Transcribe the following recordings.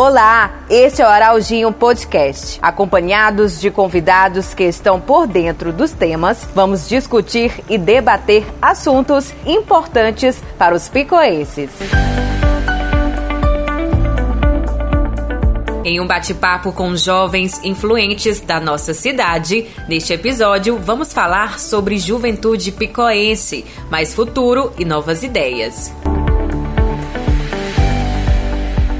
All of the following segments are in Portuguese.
Olá, este é o Araldinho Podcast. Acompanhados de convidados que estão por dentro dos temas, vamos discutir e debater assuntos importantes para os picoenses. Em um bate-papo com jovens influentes da nossa cidade, neste episódio vamos falar sobre juventude picoense, mais futuro e novas ideias.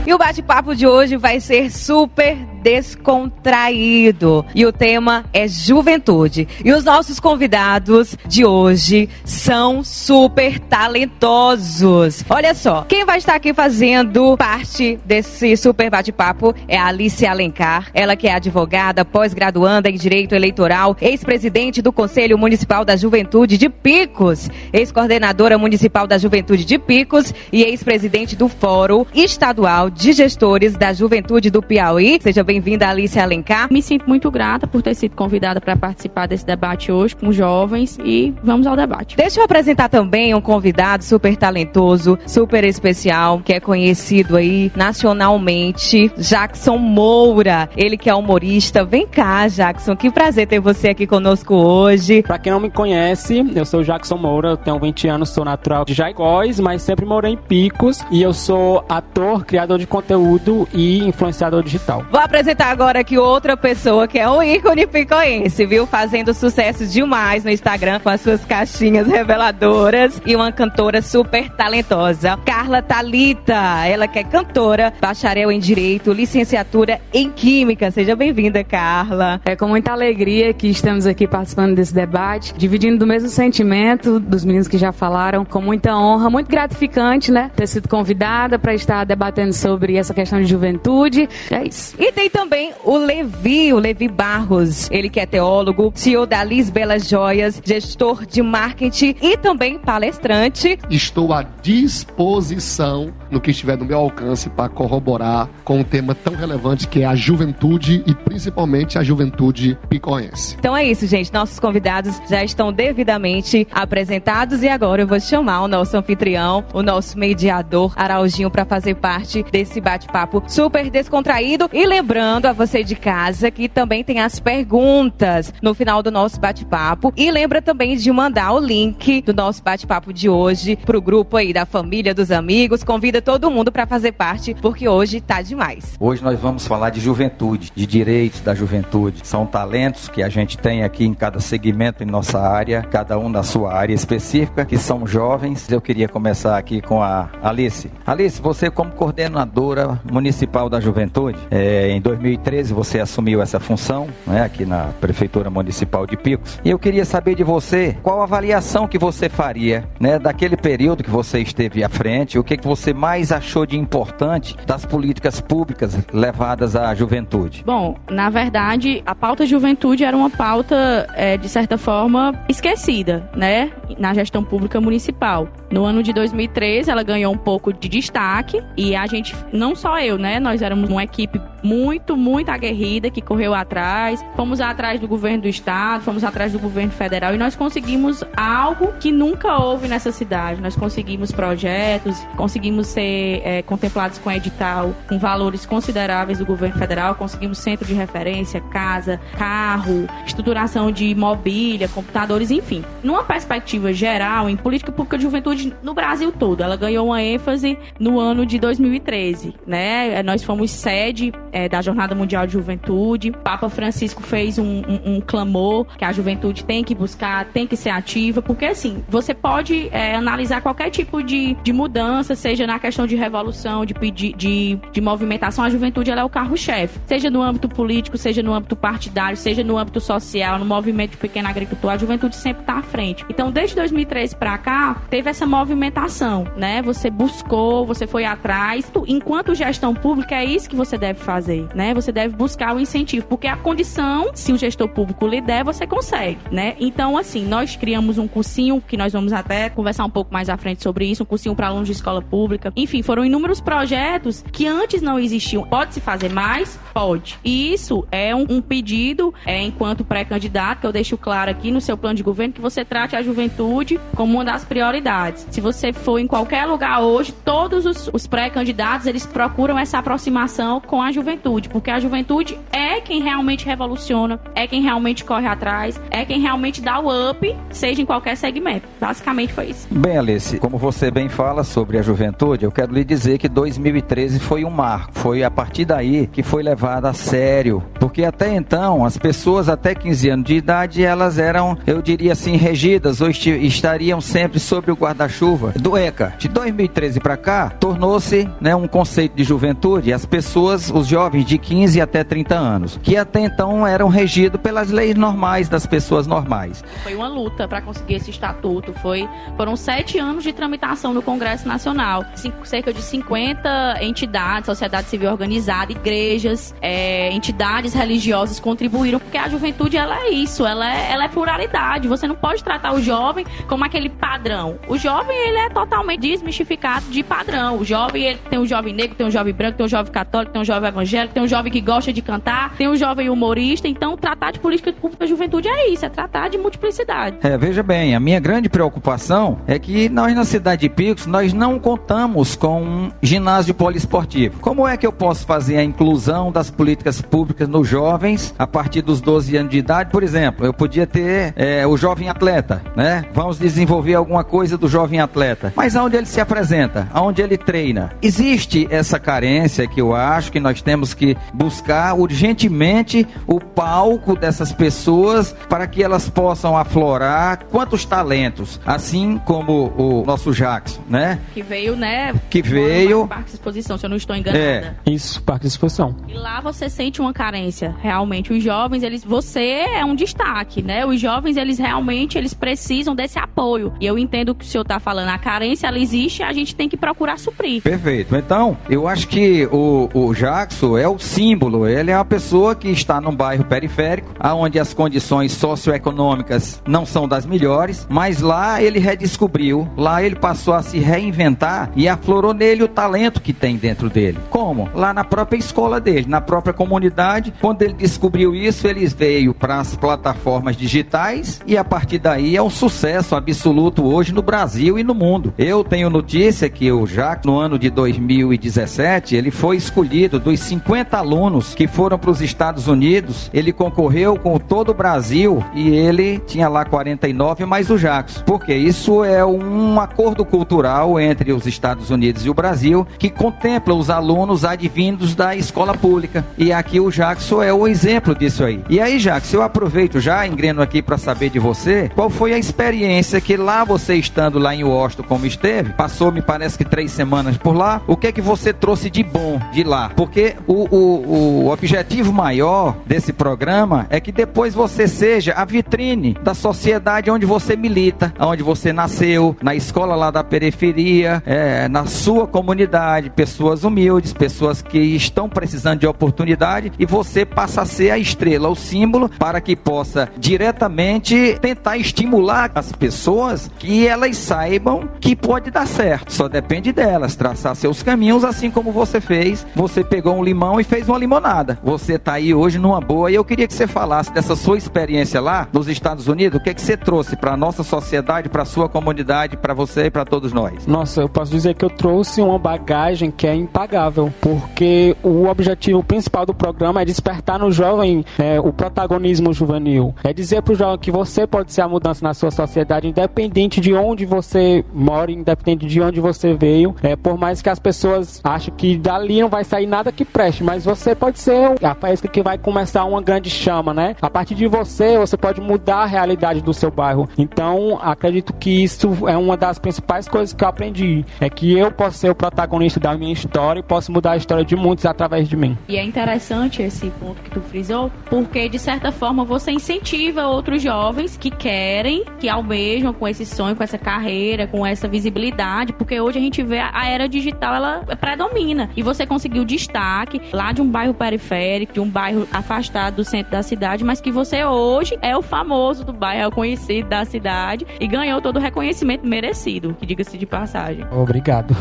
E o bate-papo de hoje vai ser super descontraído. E o tema é juventude. E os nossos convidados de hoje são super talentosos. Olha só, quem vai estar aqui fazendo parte desse super bate-papo é a Alice Alencar. Ela que é advogada, pós-graduanda em Direito Eleitoral, ex-presidente do Conselho Municipal da Juventude de Picos, ex-coordenadora municipal da Juventude de Picos e ex-presidente do Fórum Estadual de Gestores da Juventude do Piauí. Seja bem-vinda, Alice Alencar. Me sinto muito grata por ter sido convidada para participar desse debate hoje com jovens e vamos ao debate. Deixa eu apresentar também um convidado super talentoso, super especial, que é conhecido aí nacionalmente, Jackson Moura. Ele que é humorista. Vem cá, Jackson, que prazer ter você aqui conosco hoje. Para quem não me conhece, eu sou Jackson Moura, tenho 20 anos, sou natural de Jaicóis, mas sempre morei em Picos e eu sou ator, criador de conteúdo e influenciador digital. Vou apresentar agora aqui outra pessoa que é um ícone picoense, viu? Fazendo sucesso demais no Instagram com as suas caixinhas reveladoras e uma cantora super talentosa, Carla Talita. Ela que é cantora, bacharel em Direito, licenciatura em Química. Seja bem-vinda, Carla. É com muita alegria que estamos aqui participando desse debate, dividindo do mesmo sentimento dos meninos que já falaram, com muita honra, muito gratificante, né? Ter sido convidada para estar debatendo sobre essa questão de juventude. É isso. E tem também o Levi, o Levi Barros. Ele que é teólogo, CEO da Liz Belas Joias, gestor de marketing e também palestrante. Estou à disposição no que estiver no meu alcance para corroborar com um tema tão relevante que é a juventude e principalmente a juventude picoense. Então é isso, gente. Nossos convidados já estão devidamente apresentados e agora eu vou chamar o nosso anfitrião, o nosso mediador Araujinho para fazer parte desse bate-papo super descontraído e lembrando a você de casa que também tem as perguntas no final do nosso bate-papo e lembra também de mandar o link do nosso bate-papo de hoje pro grupo aí da família, dos amigos, convida todo mundo para fazer parte porque hoje tá demais. Hoje nós vamos falar de juventude, de direitos da juventude. São talentos que a gente tem aqui em cada segmento em nossa área, cada um na sua área específica, que são jovens. Eu queria começar aqui com a Alice. Alice, você como coordenadora municipal da juventude, é, em 2013 você assumiu essa função, né, aqui na prefeitura municipal de Picos. E eu queria saber de você qual a avaliação que você faria, né, daquele período que você esteve à frente, o que que você mais achou de importante das políticas públicas levadas à juventude? Bom, na verdade, a pauta juventude era uma pauta, é, de certa forma, esquecida, né? Na gestão pública municipal. No ano de 2013, ela ganhou um pouco de destaque e a gente, não só eu, né? Nós éramos uma equipe muito, muito aguerrida que correu atrás. Fomos atrás do governo do estado, fomos atrás do governo federal e nós conseguimos algo que nunca houve nessa cidade. Nós conseguimos projetos, conseguimos ser é, contemplados com edital, com valores consideráveis do governo federal, conseguimos centro de referência, casa, carro, estruturação de mobília, computadores, enfim. Numa perspectiva geral, em política pública de juventude no Brasil todo, ela ganhou uma ênfase no ano de 2013, né? Nós fomos sede é, da Jornada Mundial de Juventude. Papa Francisco fez um, um, um, clamor que a juventude tem que buscar, tem que ser ativa, porque assim, você pode é, analisar qualquer tipo de, de mudança, seja na questão de revolução, de, de, de, de movimentação, a juventude ela é o carro-chefe. Seja no âmbito político, seja no âmbito partidário, seja no âmbito social, no movimento de pequeno agricultor, a juventude sempre está à frente. Então, desde 2013 para cá, teve essa movimentação, né? Você buscou, você foi atrás. Enquanto gestão pública, é isso que você deve fazer fazer, né? Você deve buscar o incentivo, porque a condição, se o gestor público lhe der, você consegue, né? Então, assim, nós criamos um cursinho que nós vamos até conversar um pouco mais à frente sobre isso, um cursinho para alunos de escola pública. Enfim, foram inúmeros projetos que antes não existiam. Pode se fazer mais? Pode. E isso é um, um pedido, é, enquanto pré-candidato, que eu deixo claro aqui no seu plano de governo, que você trate a juventude como uma das prioridades. Se você for em qualquer lugar hoje, todos os, os pré-candidatos, eles procuram essa aproximação com a juventude, porque a juventude é quem realmente revoluciona, é quem realmente corre atrás, é quem realmente dá o up, seja em qualquer segmento. Basicamente foi isso. Bem, Alice, como você bem fala sobre a juventude, eu quero lhe dizer que 2013 foi um marco. Foi a partir daí que foi levado a sério. Porque até então, as pessoas até 15 anos de idade, elas eram, eu diria assim, regidas ou estariam sempre sob o guarda-chuva do ECA. De 2013 para cá, tornou-se né, um conceito de juventude as pessoas, os jovens de 15 até 30 anos, que até então eram regidos pelas leis normais das pessoas normais. Foi uma luta para conseguir esse estatuto. Foi, foram sete anos de tramitação no Congresso Nacional. Cerca de 50 entidades, sociedade civil organizada, igrejas, é, entidades religiosas contribuíram, porque a juventude ela é isso, ela é, ela é pluralidade. Você não pode tratar o jovem como aquele padrão. O jovem ele é totalmente desmistificado de padrão. O jovem ele tem um jovem negro, tem um jovem branco, tem um jovem católico, tem um jovem evangélico, tem um jovem que gosta de cantar, tem um jovem humorista. Então, tratar de política pública da juventude é isso, é tratar de multiplicidade. É, veja bem, a minha grande preocupação é que nós na cidade de Picos nós não contamos com um ginásio poliesportivo. Como é que eu posso fazer a inclusão das políticas públicas nos jovens a partir dos 12 anos de idade? Por exemplo, eu podia ter é, o jovem atleta, né? Vamos desenvolver alguma coisa do jovem atleta. Mas aonde ele se apresenta? Aonde ele treina? Existe essa carência que eu acho que nós temos que buscar urgentemente o palco dessas pessoas para que elas possam aflorar quantos talentos, assim como o nosso Jackson, né? Que veio, né? Que veio. Parque de Exposição, se eu não estou enganada. É. Isso, Parque de Exposição. E lá você sente uma carência, realmente. Os jovens, eles, você é um destaque, né? Os jovens, eles realmente, eles precisam desse apoio. E eu entendo que o senhor está falando. A carência, ela existe, a gente tem que procurar suprir. Perfeito. Então, eu acho que o, o Jackson é o símbolo. Ele é uma pessoa que está num bairro periférico, onde as condições socioeconômicas não são das melhores, mas lá ele redescobriu, lá ele passou a se reinventar e aflorou nele o talento que tem dentro dele. Como? Lá na própria escola dele, na própria comunidade. Quando ele descobriu isso, ele veio para as plataformas digitais e a partir daí é um sucesso absoluto hoje no Brasil e no mundo. Eu tenho notícia que o Jacques, no ano de 2017, ele foi escolhido dos 50 alunos que foram para os Estados Unidos. Ele concorreu com todo o Brasil e ele tinha lá 49 mais o Jacques. Porque isso é um acordo cultural entre os Estados Unidos e o Brasil que contempla os alunos advindos da escola pública. E aqui o Jackson é o exemplo disso aí. E aí, Jackson, eu aproveito já, engreno aqui para saber de você, qual foi a experiência que lá você estando lá em Washington como esteve, passou, me parece que três semanas por lá, o que é que você trouxe de bom de lá? Porque o, o, o objetivo maior desse programa é que depois você seja a vitrine da sociedade onde você milita, onde você nasceu, na escola lá da periferia, é, na sua comunidade, pessoas humildes, pessoas que estão precisando de oportunidade e você passa a ser a estrela, o símbolo para que possa diretamente tentar estimular as pessoas que elas saibam que pode dar certo. Só depende delas traçar seus caminhos, assim como você fez. Você pegou um limão e fez uma limonada. Você está aí hoje numa boa e eu queria que você falasse dessa sua experiência lá nos Estados Unidos. O que é que você trouxe para a nossa sociedade, para a sua comunidade, para você e para todos nós? Nossa, eu posso dizer que eu trouxe uma bagagem que é impagável, porque o objetivo principal do programa é despertar no jovem é, o protagonismo juvenil. É dizer para o jovem que você pode ser a mudança na sua sociedade, independente de onde você mora, independente de onde você veio. É, por mais que as pessoas achem que dali não vai sair nada que preste, mas você pode ser a faísca que vai começar uma grande chama, né? A partir de você, você pode mudar a realidade do seu bairro. Então, acredito que isso é uma das principais coisas que eu aprendi. É que eu posso ser o protagonista da minha história e posso mudar a história de muitos através de mim. E é interessante esse ponto que tu frisou, porque de certa forma você incentiva outros jovens que querem, que almejam com esse sonho, com essa carreira, com essa visibilidade, porque hoje a gente vê a era digital ela predomina e você conseguiu destaque lá de um bairro periférico, de um bairro afastado do centro da cidade, mas que você hoje é o famoso do bairro, é o conhecido da cidade e ganhou todo o reconhecimento merecido, que diga-se de passagem. Obrigado.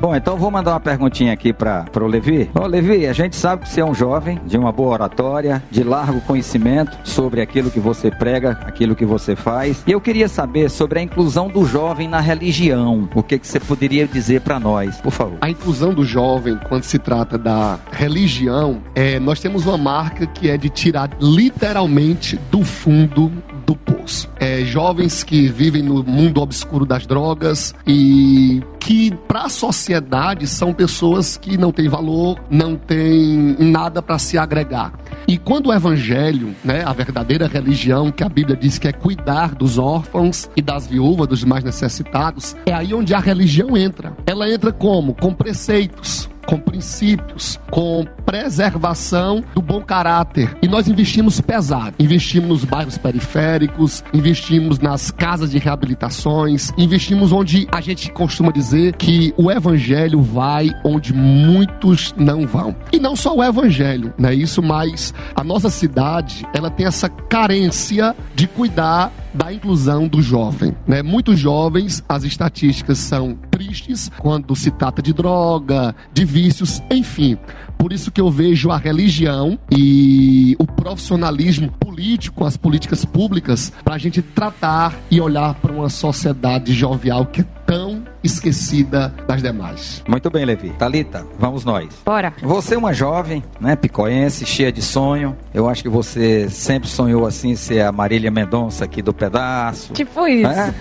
Bom, então vou mandar uma perguntinha aqui para o Levi. Ô, Levi, a gente sabe que você é um jovem de uma boa oratória, de largo conhecimento sobre aquilo que você prega, aquilo que você faz. E eu queria saber sobre a inclusão do jovem na religião. O que, que você poderia dizer para nós, por favor? A inclusão do jovem, quando se trata da religião, é, nós temos uma marca que é de tirar literalmente do fundo do poço. É, jovens que vivem no mundo obscuro das drogas e que para a sociedade são pessoas que não têm valor, não têm nada para se agregar. E quando o evangelho, né, a verdadeira religião que a Bíblia diz que é cuidar dos órfãos e das viúvas, dos mais necessitados, é aí onde a religião entra. Ela entra como? Com preceitos, com princípios, com preservação do bom caráter. E nós investimos pesado. Investimos nos bairros periféricos, investimos nas casas de reabilitações, investimos onde a gente costuma dizer que o evangelho vai onde muitos não vão. E não só o evangelho, né? Isso, mas a nossa cidade, ela tem essa carência de cuidar da inclusão do jovem. Né? Muitos jovens, as estatísticas são tristes quando se trata de droga, de vícios, enfim. Por isso que eu vejo a religião e o profissionalismo político, as políticas públicas, para a gente tratar e olhar para uma sociedade jovial que é tão esquecida das demais. Muito bem, Levi. Talita, vamos nós. Bora. Você é uma jovem, né, picoense, cheia de sonho. Eu acho que você sempre sonhou assim ser a Marília Mendonça aqui do pedaço. Tipo isso. É?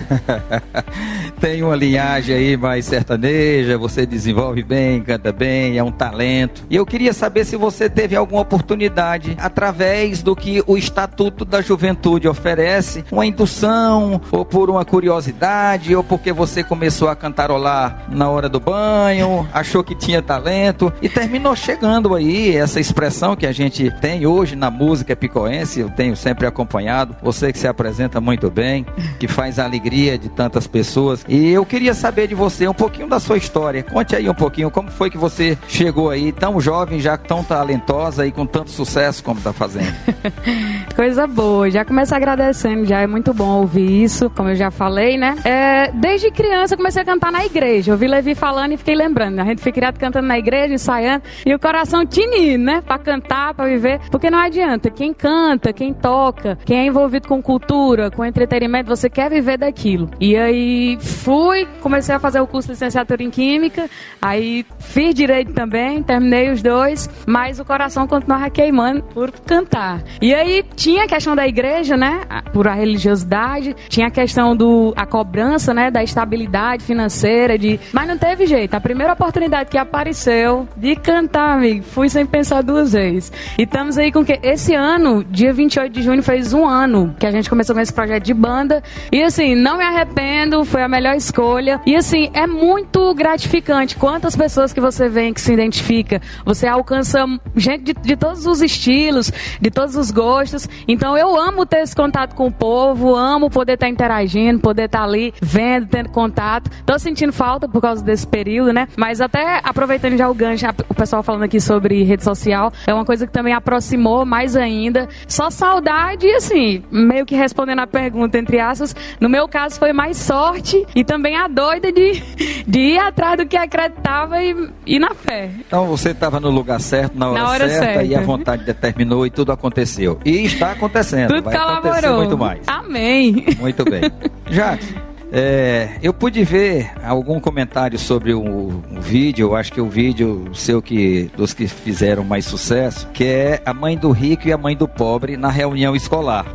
Tem uma linhagem aí mais sertaneja, você desenvolve bem, canta bem, é um talento. E eu queria saber se você teve alguma oportunidade, através do que o Estatuto da Juventude oferece, uma indução, ou por uma curiosidade, ou porque você começou a cantarolar na hora do banho, achou que tinha talento e terminou chegando aí essa expressão que a gente tem hoje na música picoense, eu tenho sempre acompanhado, você que se apresenta muito bem, que faz a alegria de tantas pessoas. E eu queria saber de você um pouquinho da sua história. Conte aí um pouquinho como foi que você chegou aí tão jovem, já tão talentosa e com tanto sucesso como está fazendo. Coisa boa, já começo agradecendo, já é muito bom ouvir isso, como eu já falei, né? É, desde criança eu comecei a cantar na igreja. Eu vi Levi falando e fiquei lembrando. A gente foi criado cantando na igreja, ensaiando, e o coração tinindo, né? Pra cantar, pra viver. Porque não adianta. Quem canta, quem toca, quem é envolvido com cultura, com entretenimento, você quer viver daquilo. E aí fui, comecei a fazer o curso de licenciatura em Química, aí fiz direito também, terminei os dois, mas o coração continuava queimando por cantar. E aí tinha a questão da igreja, né? Por a religiosidade, tinha a questão do a cobrança, né? Da estabilidade financeira, de. Mas não teve jeito. A primeira oportunidade que apareceu de cantar, amigo, fui sem pensar duas vezes. E estamos aí com que esse ano, dia 28 de junho, fez um ano que a gente começou com esse projeto de banda. E assim, não me arrependo, foi a melhor escolha. E assim, é muito gratificante quantas pessoas que você vê que se identifica. Você alcança gente de, de todos os estilos, de todos os gostos. Então eu amo ter esse contato com o povo, amo poder estar interagindo, poder estar ali vendo, tendo contato. Tô sentindo falta por causa desse período, né? Mas até aproveitando já o gancho, o pessoal falando aqui sobre rede social, é uma coisa que também aproximou mais ainda. Só saudade, assim, meio que respondendo a pergunta, entre aspas, no meu caso foi mais sorte e também a doida de, de ir atrás do que acreditava e ir na fé. Então você estava no lugar certo, na hora, Na hora certa, certa. e a vontade determinou e tudo aconteceu. E está acontecendo. Tudo vai acontecer colaborou. muito mais. Amém. Muito bem. Jacques, é, eu pude ver algum comentário sobre o, o vídeo, eu acho que o vídeo seu que dos que fizeram mais sucesso, que é a mãe do rico e a mãe do pobre na reunião escolar.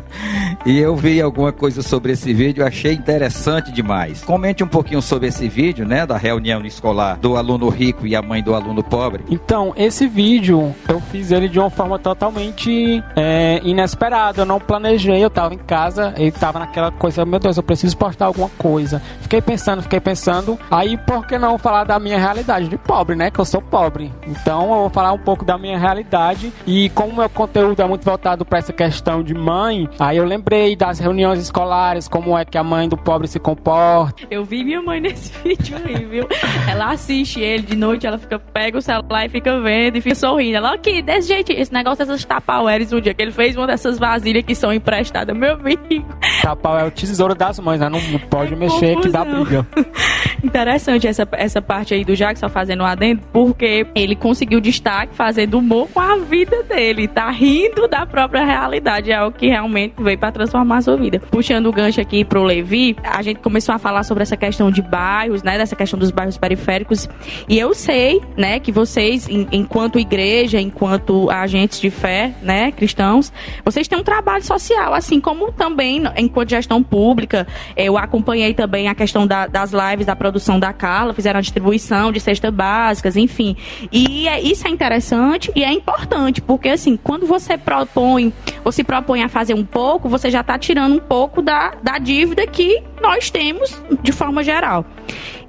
e eu vi alguma coisa sobre esse vídeo, achei interessante demais. Comente um pouquinho sobre esse vídeo, né, da reunião escolar do aluno rico e a mãe do aluno pobre. Então, esse vídeo eu fiz ele de uma forma totalmente é, inesperada. Eu não planejei, eu tava em casa e tava naquela coisa, meu Deus, eu preciso postar alguma coisa. Fiquei pensando, fiquei pensando. Aí, por que não falar da minha realidade de pobre, né? Que eu sou pobre. Então, eu vou falar um pouco da minha realidade. E como meu conteúdo é muito voltado para essa questão de mãe, aí eu lembrei das reuniões escolares, como é que a mãe do pobre se comporta. Eu vi minha mãe nesse vídeo aí, viu? Ela assiste ele de noite, ela fica, pega o celular e fica vendo e fica sorrindo. Ela, aqui, desse jeito, esse negócio dessas tapaueres um dia que ele fez uma dessas vasilhas que são emprestadas, meu amigo. Tapau é o tesouro das mães, né? Não pode é mexer confusão. que dá briga. Interessante essa, essa parte aí do Jackson fazendo adendo, porque ele conseguiu destaque fazendo humor com a vida dele, tá rindo da própria realidade, é o que realmente veio para transformar a sua vida. Puxando o gancho aqui pro Levi, a gente começou a falar sobre essa questão de bairros, né, dessa questão dos bairros periféricos, e eu sei, né, que vocês, enquanto igreja, enquanto agentes de fé, né, cristãos, vocês têm um trabalho social, assim como também enquanto gestão pública, eu acompanhei também a questão da, das lives da produção da Carla, fizeram a distribuição de cestas básicas, enfim. E é, isso é interessante e é importante, porque assim, quando você propõe, ou se propõe a fazer um pouco, você já está tirando um pouco da, da dívida que nós temos de forma geral.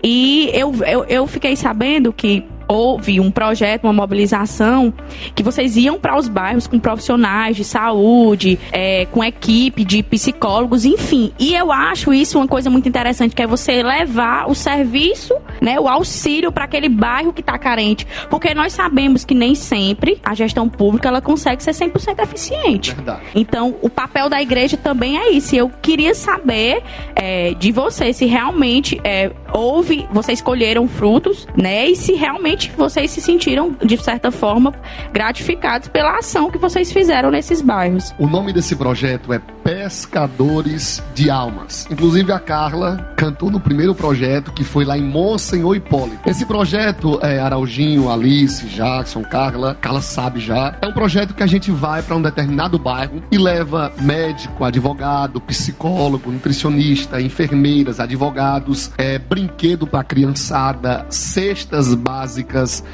E eu, eu, eu fiquei sabendo que houve um projeto, uma mobilização, que vocês iam para os bairros com profissionais de saúde, é, com equipe de psicólogos, enfim. E eu acho isso uma coisa muito interessante, que é você levar o serviço, né, o auxílio para aquele bairro que está carente. Porque nós sabemos que nem sempre a gestão pública ela consegue ser 100% eficiente. Verdade. Então, o papel da igreja também é isso. Eu queria saber é, de você se realmente é, houve, vocês colheram frutos, né, e se realmente vocês se sentiram, de certa forma, gratificados pela ação que vocês fizeram nesses bairros. O nome desse projeto é Pescadores de Almas. Inclusive a Carla cantou no primeiro projeto que foi lá em Monsenhor Hipólito. Esse projeto é Araujinho, Alice, Jackson, Carla, Carla sabe já. É um projeto que a gente vai para um determinado bairro e leva médico, advogado, psicólogo, nutricionista, enfermeiras, advogados, é, brinquedo para criançada, cestas básicas.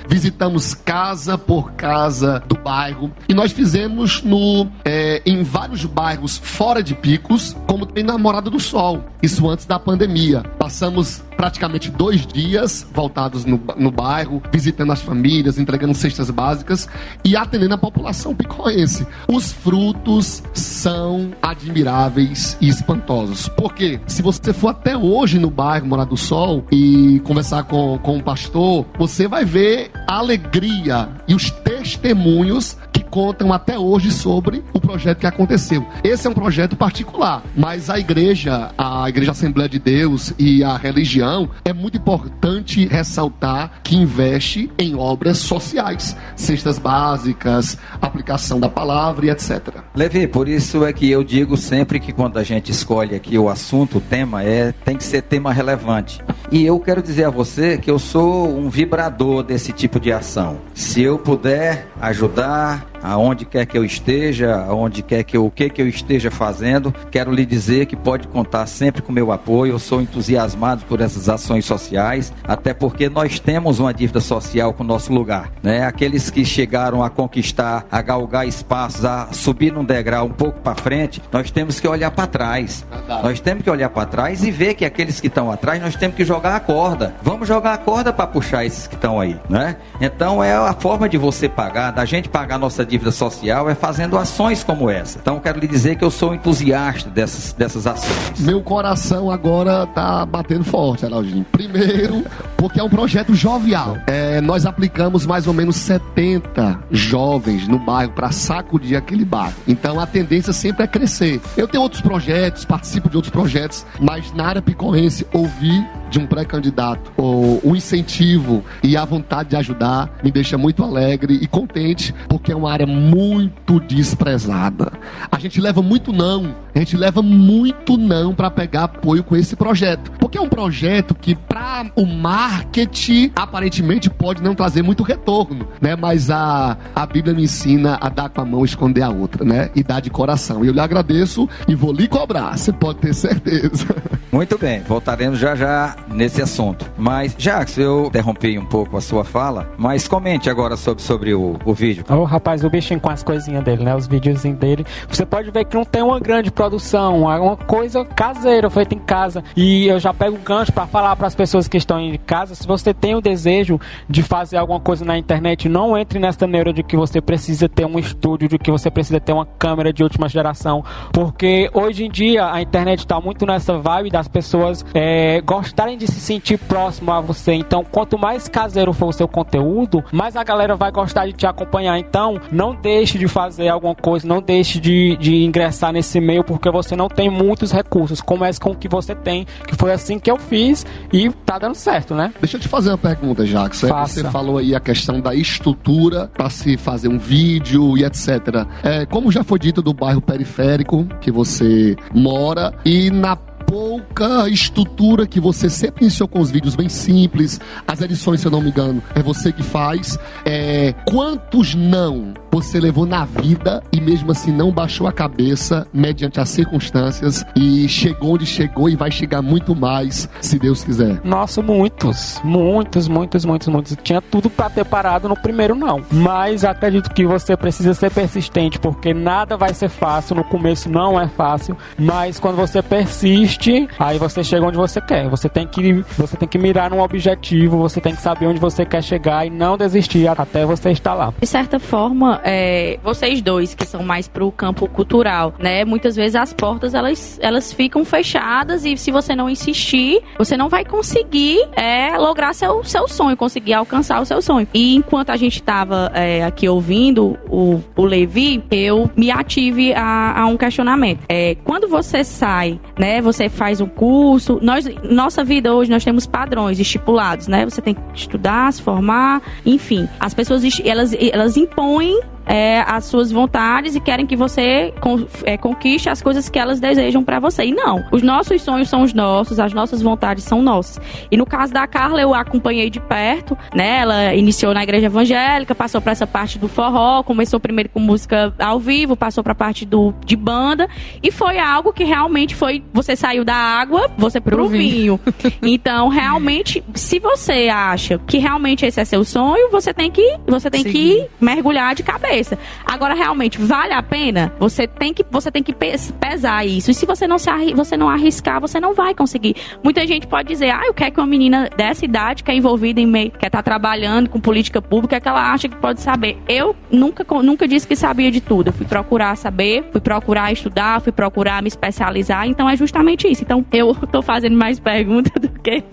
Visitamos casa por casa do bairro e nós fizemos no é, em vários bairros fora de picos, como também na Morada do Sol. Isso antes da pandemia. Passamos praticamente dois dias voltados no, no bairro, visitando as famílias, entregando cestas básicas e atendendo a população picoense. Os frutos são admiráveis e espantosos. Porque se você for até hoje no bairro Morada do Sol e conversar com, com o pastor, você vai ver a alegria e os testemunhos contam até hoje sobre o projeto que aconteceu. Esse é um projeto particular, mas a igreja, a Igreja Assembleia de Deus e a religião é muito importante ressaltar que investe em obras sociais, cestas básicas, aplicação da palavra e etc. Levi, por isso é que eu digo sempre que quando a gente escolhe aqui o assunto, o tema é tem que ser tema relevante. E eu quero dizer a você que eu sou um vibrador desse tipo de ação. Se eu puder ajudar, aonde quer que eu esteja, aonde quer que eu, o que que eu esteja fazendo, quero lhe dizer que pode contar sempre com meu apoio. Eu sou entusiasmado por essas ações sociais, até porque nós temos uma dívida social com o nosso lugar, né? Aqueles que chegaram a conquistar, a galgar espaços, a subir num degrau um pouco para frente, nós temos que olhar para trás. Verdade. Nós temos que olhar para trás e ver que aqueles que estão atrás, nós temos que jogar a corda. Vamos jogar a corda para puxar esses que estão aí, né? Então é a forma de você pagar, da gente pagar nossa dívida social é fazendo ações como essa. Então quero lhe dizer que eu sou entusiasta dessas, dessas ações. Meu coração agora tá batendo forte, Araldinho. Primeiro, porque é um projeto jovial. É, nós aplicamos mais ou menos 70 jovens no bairro para sacudir aquele bairro. Então a tendência sempre é crescer. Eu tenho outros projetos, participo de outros projetos, mas na área picorrense ouvir de um pré-candidato, o, o incentivo e a vontade de ajudar me deixa muito alegre e contente, porque é uma área muito desprezada. A gente leva muito não, a gente leva muito não para pegar apoio com esse projeto, porque é um projeto que para o marketing aparentemente pode não trazer muito retorno, né? Mas a, a Bíblia me ensina a dar com a mão e esconder a outra, né? E dar de coração. E eu lhe agradeço e vou lhe cobrar, você pode ter certeza. Muito bem, voltaremos já já nesse assunto. Mas, Jackson, eu interrompi um pouco a sua fala, mas comente agora sobre, sobre o, o vídeo. Ô, oh, rapaz, o bichinho com as coisinhas dele, né? Os videozinhos dele. Você pode ver que não tem uma grande produção, uma coisa caseira, feita em casa. E eu já pego o gancho para falar para as pessoas que estão em casa, se você tem o desejo de fazer alguma coisa na internet, não entre nessa neura de que você precisa ter um estúdio, de que você precisa ter uma câmera de última geração, porque hoje em dia a internet está muito nessa vibe das pessoas é, gostarem de se sentir próximo a você. Então, quanto mais caseiro for o seu conteúdo, mais a galera vai gostar de te acompanhar. Então, não deixe de fazer alguma coisa, não deixe de, de ingressar nesse meio, porque você não tem muitos recursos. Comece com o que você tem, que foi assim que eu fiz e tá dando certo, né? Deixa eu te fazer uma pergunta, Jackson. Faça. Você falou aí a questão da estrutura para se fazer um vídeo e etc. É, como já foi dito do bairro periférico que você mora e na pouca estrutura que você sempre iniciou com os vídeos bem simples, as edições, se eu não me engano, é você que faz. É, quantos não você levou na vida e mesmo assim não baixou a cabeça mediante as circunstâncias e chegou onde chegou e vai chegar muito mais, se Deus quiser? Nossa, muitos, muitos, muitos, muitos, muitos. Tinha tudo para ter parado no primeiro não. Mas acredito que você precisa ser persistente, porque nada vai ser fácil. No começo não é fácil, mas quando você persiste, aí você chega onde você quer. Você tem que, você tem que mirar num objetivo, você tem que saber onde você quer chegar e não desistir até você estar lá. De certa forma, é, vocês dois que são mais pro campo cultural, né? Muitas vezes as portas elas, elas ficam fechadas e se você não insistir, você não vai conseguir é, lograr seu, seu sonho, conseguir alcançar o seu sonho. E enquanto a gente estava é, aqui ouvindo o, o Levi, eu me ative a, a um questionamento. É, quando você sai, né? Você faz um curso. Nós, nossa vida hoje nós temos padrões estipulados, né? Você tem que estudar, se formar, enfim. As pessoas elas, elas impõem é, as suas vontades e querem que você con é, conquiste as coisas que elas desejam para você. E não, os nossos sonhos são os nossos, as nossas vontades são nossas. E no caso da Carla, eu a acompanhei de perto, né? Ela iniciou na igreja evangélica, passou para essa parte do forró, começou primeiro com música ao vivo, passou para a parte do de banda e foi algo que realmente foi você saiu da água, você pro, pro vinho. então, realmente, se você acha que realmente esse é seu sonho, você tem que você tem que mergulhar de cabeça cabeça. Agora, realmente, vale a pena? Você tem que, você tem que pesar isso. E se você não, se você não arriscar, você não vai conseguir. Muita gente pode dizer, ah, eu quero que uma menina dessa idade, que é envolvida em meio, quer estar tá trabalhando com política pública, que ela acha que pode saber. Eu nunca, nunca disse que sabia de tudo. Eu fui procurar saber, fui procurar estudar, fui procurar me especializar. Então, é justamente isso. Então, eu tô fazendo mais perguntas do que,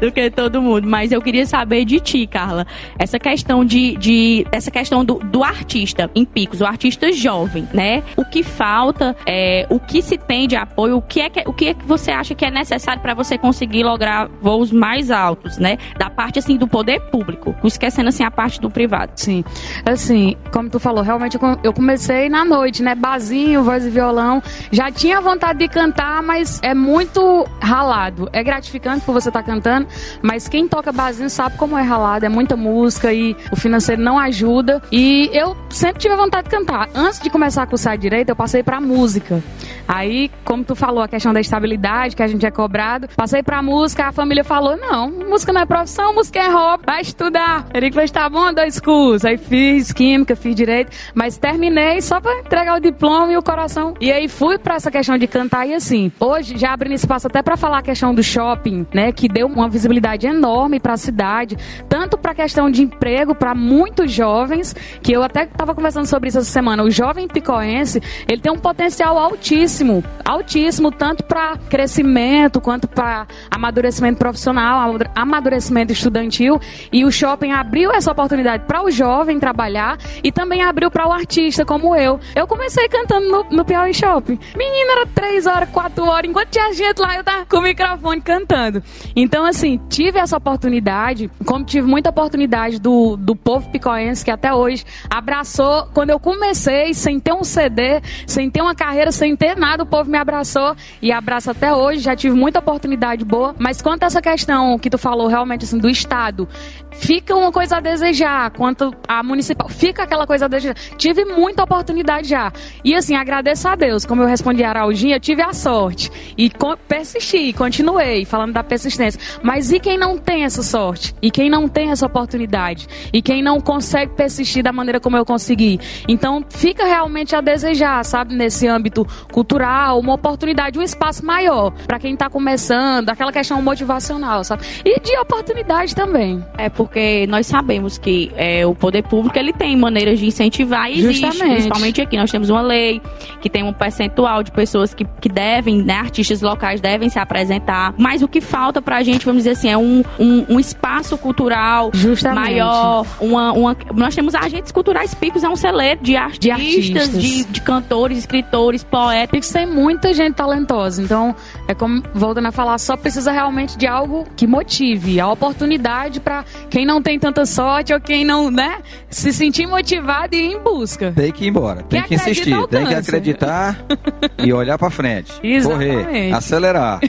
do que todo mundo. Mas eu queria saber de ti, Carla, essa questão de, de essa questão do, do artista artista em picos, o artista jovem, né? O que falta, é, o que se tem de apoio, o que é que, o que, é que você acha que é necessário para você conseguir lograr voos mais altos, né? Da parte assim do poder público, esquecendo assim a parte do privado. Sim, assim, como tu falou, realmente eu comecei na noite, né? Bazinho, voz e violão, já tinha vontade de cantar, mas é muito ralado. É gratificante por você estar tá cantando, mas quem toca bazinho sabe como é ralado, é muita música e o financeiro não ajuda. E eu sempre tive vontade de cantar. Antes de começar a cursar direito, eu passei pra música. Aí, como tu falou, a questão da estabilidade, que a gente é cobrado, passei pra música, a família falou: não, música não é profissão, música é hobby, vai estudar. Ele falou: tá bom, dois cursos. Aí fiz química, fiz direito, mas terminei só pra entregar o diploma e o coração. E aí fui pra essa questão de cantar e assim. Hoje, já abrindo espaço até pra falar a questão do shopping, né, que deu uma visibilidade enorme pra cidade, tanto pra questão de emprego para muitos jovens, que eu até estava conversando sobre isso essa semana. O jovem picoense, ele tem um potencial altíssimo, altíssimo, tanto para crescimento quanto para amadurecimento profissional, amadurecimento estudantil. E o shopping abriu essa oportunidade para o jovem trabalhar e também abriu para o artista como eu. Eu comecei cantando no, no Piauí Shopping. Menina, era três horas, quatro horas, enquanto tinha gente lá, eu tava com o microfone cantando. Então, assim, tive essa oportunidade, como tive muita oportunidade do, do povo picoense que até hoje abraçou abraçou. Quando eu comecei, sem ter um CD, sem ter uma carreira, sem ter nada, o povo me abraçou e abraça até hoje. Já tive muita oportunidade boa. Mas quanto a essa questão que tu falou realmente assim, do Estado, fica uma coisa a desejar. Quanto a municipal, fica aquela coisa a desejar. Tive muita oportunidade já. E assim, agradeço a Deus. Como eu respondi a tive a sorte. E persisti, continuei falando da persistência. Mas e quem não tem essa sorte? E quem não tem essa oportunidade? E quem não consegue persistir da maneira como eu conseguir. Então, fica realmente a desejar, sabe, nesse âmbito cultural, uma oportunidade, um espaço maior para quem está começando, aquela questão motivacional, sabe? E de oportunidade também. É porque nós sabemos que é, o poder público ele tem maneiras de incentivar e existe, Justamente. principalmente aqui. Nós temos uma lei que tem um percentual de pessoas que, que devem, né, artistas locais devem se apresentar. Mas o que falta pra gente, vamos dizer assim, é um, um, um espaço cultural Justamente. maior. Uma, uma, nós temos agentes culturais picos, é um celeiro de artistas, de, artistas. de, de cantores, escritores, poetas. Pix tem muita gente talentosa. Então, é como voltando a falar, só precisa realmente de algo que motive, a oportunidade para quem não tem tanta sorte ou quem não, né, se sentir motivado e ir em busca. Tem que ir embora, tem Que que, insistir, tem que acreditar e olhar pra frente. Exatamente. Correr, acelerar.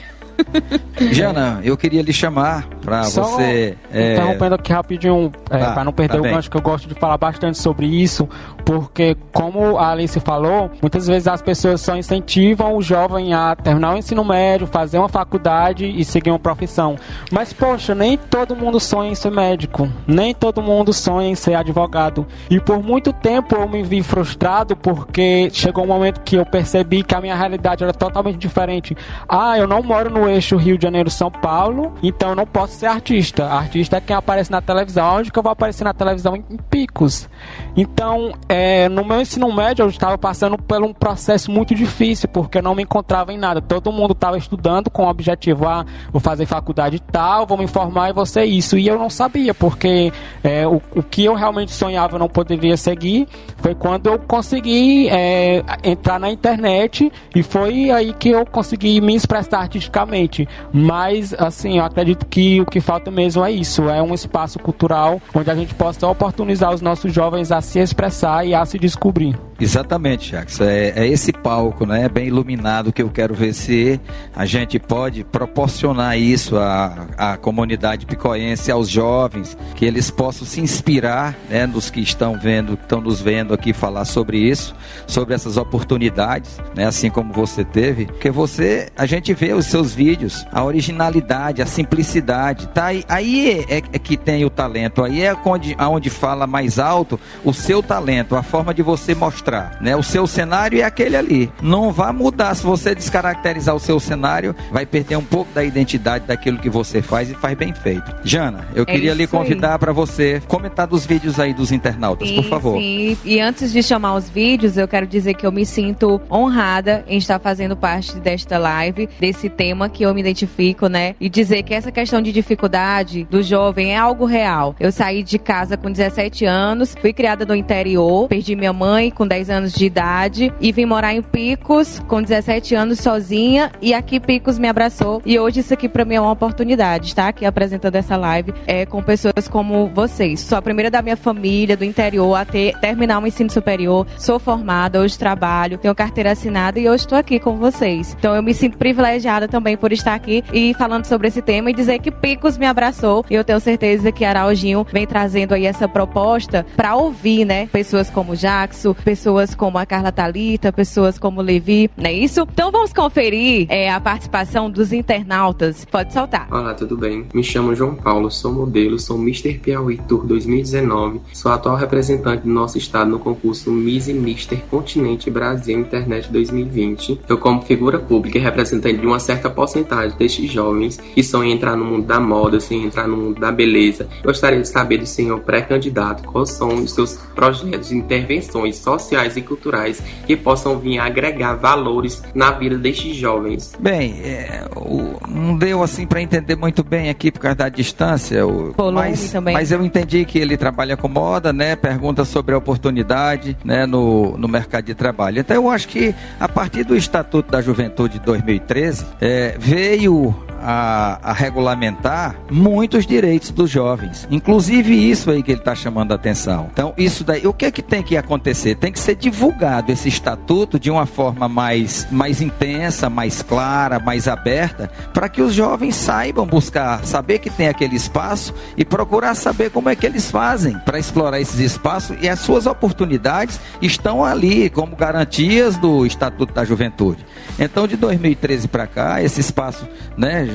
Jana, eu queria lhe chamar Só você. é, Interrompendo aqui rapidinho, é, Tá, para não perder tá o bem. gancho, que eu gosto de falar bastante sobre isso, porque, como a Alice falou, muitas vezes as pessoas só incentivam o jovem a terminar o ensino médio, fazer uma faculdade e seguir uma profissão. Mas, poxa, nem todo mundo sonha em ser médico, nem todo mundo sonha em ser advogado. E por muito tempo eu me vi frustrado porque chegou um momento que eu percebi que a minha realidade era totalmente diferente. Ah, eu não moro no eixo Rio de Janeiro-São Paulo, então eu não posso ser artista. Artista é quem aparece na televisão. Onde que eu vou aparecer na televisão? Em, picos. Então, é, no meu ensino médio, eu estava passando por um processo muito difícil, porque eu não me encontrava em nada. Todo mundo estava estudando com o objetivo, ah, vou fazer faculdade tal, vou me formar e vou ser isso. E eu não sabia, porque é, o, o que eu realmente sonhava eu não poderia seguir. Foi quando eu consegui é, entrar na internet e foi aí que eu consegui me expressar artisticamente. Mas, assim, eu acredito que o que falta mesmo é isso: é um espaço cultural onde a gente possa oportunizar os nossos jovens a se expressar e a se descobrir. Exatamente, Jacques. É, é esse palco, né, bem iluminado que eu quero ver se a gente pode proporcionar isso à, à comunidade picoense, aos jovens, que eles possam se inspirar, né, nos que estão vendo, que estão nos vendo aqui falar sobre isso, sobre essas oportunidades, né, assim como você teve, porque você, a gente vê os seus vídeos, a originalidade, a simplicidade, tá? Aí, aí é, é que tem o talento, aí é onde, aonde fala mais alto o seu talento, a forma de você mostrar, né? O seu cenário é aquele ali. Não vai mudar se você descaracterizar o seu cenário, vai perder um pouco da identidade daquilo que você faz e faz bem feito. Jana, eu É queria lhe convidar para você comentar dos vídeos aí dos internautas, por Sim, favor. Sim. E antes de chamar os vídeos, eu quero dizer que eu me sinto honrada em estar fazendo parte desta live, desse tema que eu me identifico, né? E dizer que essa questão de dificuldade do jovem é algo real. Eu saí de casa com 17 anos, fui criada no interior, perdi minha mãe com 10 anos de idade e vim morar em Picos com 17 anos sozinha e aqui Picos me abraçou e hoje isso aqui pra mim é uma oportunidade, estar aqui apresentando essa live é, com pessoas como vocês. Sou a primeira da minha família do interior a ter terminar um ensino superior, sou formada, hoje trabalho, tenho carteira assinada e hoje estou aqui com vocês. Então eu me sinto privilegiada também por estar aqui e falando sobre esse tema e dizer que Picos me abraçou e eu tenho certeza que Araujinho vem trazendo aí essa proposta para ouvir, né? Pessoas como Jackson, pessoas como a Carla Talita, pessoas como Levi, não é isso? Então vamos conferir é, a participação dos internautas. Pode soltar. Olá, tudo bem? Me chamo João Paulo, sou modelo, sou Mr. Piauí Tour 2019, sou atual representante do nosso estado no concurso Miss e Mr. Continente Brasil Internet 2020. Eu, como figura pública e representante de uma certa porcentagem destes jovens que sonham entrar no mundo da moda, sem entrar no mundo da beleza, gostaria de saber do senhor pré-candidato quais são os seus projetos de intervenções sociais e culturais que possam vir a agregar valores na vida destes jovens. Bem, é, o- não deu assim para entender muito bem aqui por causa da distância, o- mas, também. mas eu entendi que ele trabalha com moda, né? Pergunta sobre a oportunidade, né, no, no mercado de trabalho. Então eu acho que a partir do Estatuto da Juventude de 2013 é, veio a, a regulamentar muitos direitos dos jovens, inclusive isso aí que ele está chamando a atenção. Então isso daí, o que é que tem que acontecer? Tem que ser divulgado esse estatuto de uma forma mais, mais intensa, mais clara, mais aberta, para que os jovens saibam buscar, saber que tem aquele espaço e procurar saber como é que eles fazem para explorar esses espaços e as suas oportunidades estão ali como garantias do Estatuto da Juventude. Então, de 2013 para cá, esse espaço, né,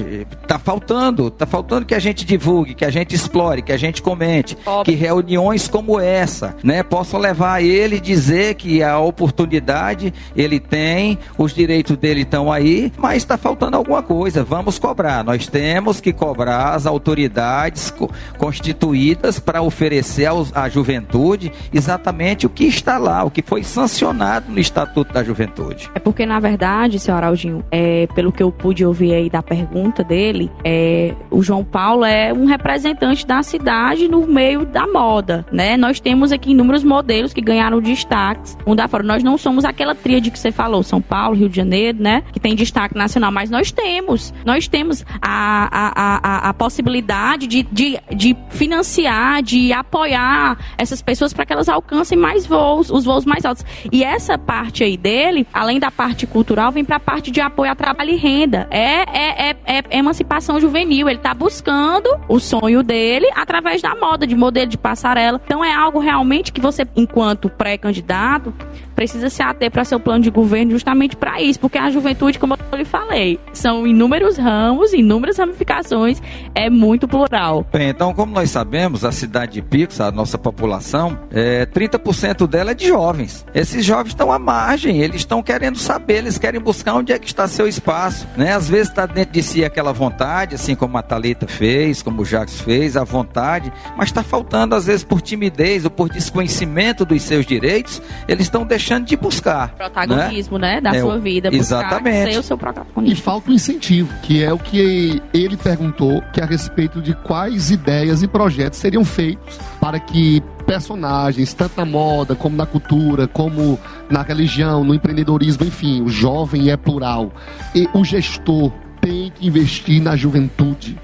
tá faltando, tá faltando que a gente divulgue, que a gente explore, que a gente comente, Óbvio. que reuniões como essa, né, possam levar ele e dizer que a oportunidade ele tem, os direitos dele estão aí, mas está faltando alguma coisa. Vamos cobrar. Nós temos que cobrar as autoridades constituídas para oferecer aos, à juventude exatamente o que está lá, o que foi sancionado no Estatuto da Juventude. É porque, na verdade, senhor Araudinho, é, pelo que eu pude ouvir aí da pergunta dele, é, o João Paulo é um representante da cidade no meio da moda, né? Nós temos aqui inúmeros modelos que ganharam destaques, um da fora. Nós não somos aquela tríade que você falou, São Paulo, Rio de Janeiro, né? Que tem destaque nacional, mas nós temos, nós temos a, a, a, a possibilidade de, de, de financiar, de apoiar essas pessoas para que elas alcancem mais voos, os voos mais altos. E essa parte aí dele, além da parte cultural, vem para a parte de apoio a trabalho e renda. É, é, é, é emancipação juvenil. Ele está buscando o sonho dele através da moda, de modelo de passarela. Então é algo realmente que você, enquanto pré-candidato, precisa se ater para seu plano de governo justamente para isso, porque a juventude, como eu lhe falei, são inúmeros ramos, inúmeras ramificações, é muito plural. Bem, então, como nós sabemos, a cidade de Pix, a nossa população, é, 30% dela é de jovens. Esses jovens estão à margem, eles estão querendo saber, eles querem buscar onde é que está seu espaço, né? Às vezes está dentro de si aquela vontade, assim como a Talita fez, como o Jacques fez, a vontade, mas está faltando às vezes por timidez ou por desconhecimento dos seus direitos, eles estão deixando deixando de buscar. Protagonismo, né? né da é, sua vida. Exatamente. Ser o seu protagonista. E falta o incentivo, que é o que ele perguntou, que é a respeito de quais ideias e projetos seriam feitos para que personagens, tanto na moda, como na cultura, como na religião, no empreendedorismo, enfim, o jovem é plural. E o gestor tem que investir na juventude